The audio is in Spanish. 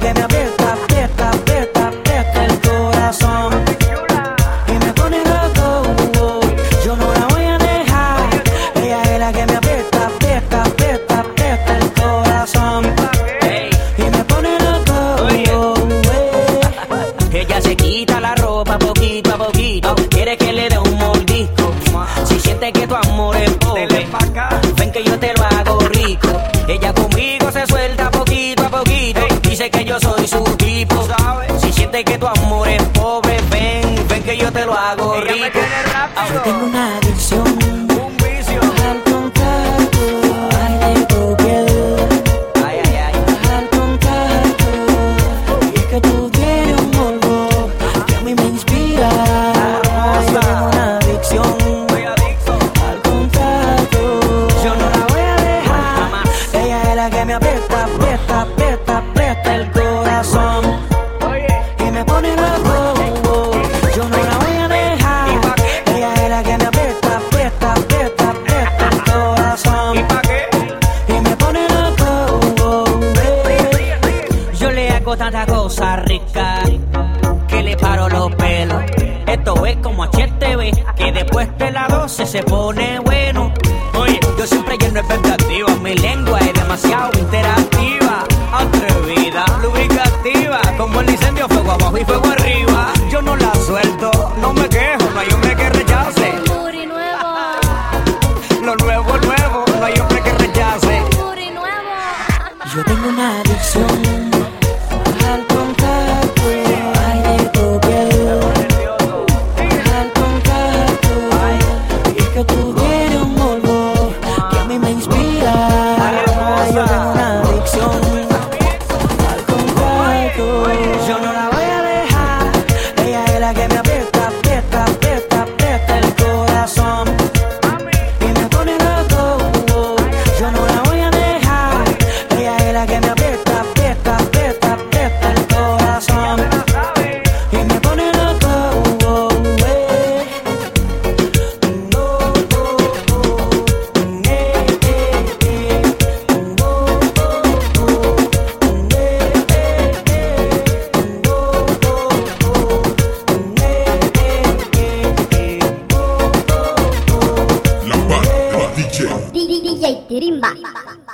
que me aprieta, aprieta, aprieta, aprieta el corazón. Y me pone loco. Yo no la voy a dejar. Ella es la que me aprieta, aprieta, aprieta, aprieta el corazón. Y me pone loco. Ella se quita la ropa poquito a poquito. Quiere que Que tu amor es pobre, ven, ven que yo te lo hago rico. Yo tengo una adicción Un vicio. al contacto. Ay, de tu piel. Ay, ay, ay. al contacto Y es que tú tienes un morbo que a mí me inspira Yo tengo una adicción Soy adicto. al contacto no la voy a dejar Ella me me Yo no la voy a dejar Ella es la que me aprieta, aprieta, aprieta, aprieta el corazón tanta cosa rica que le paro los pelos. Esto es como HTV, que después de las 12 se pone bueno. Oye, yo siempre lleno expectativas, mi lengua es demasiado interactiva, atrevida, lubricativa, como el incendio, fuego abajo y fuego arriba. Yo no la suelto, no me quejo, no hay hombre que rechace. Lo nuevo, nuevo, no hay hombre que rechace. Yo tengo una adicción No, no,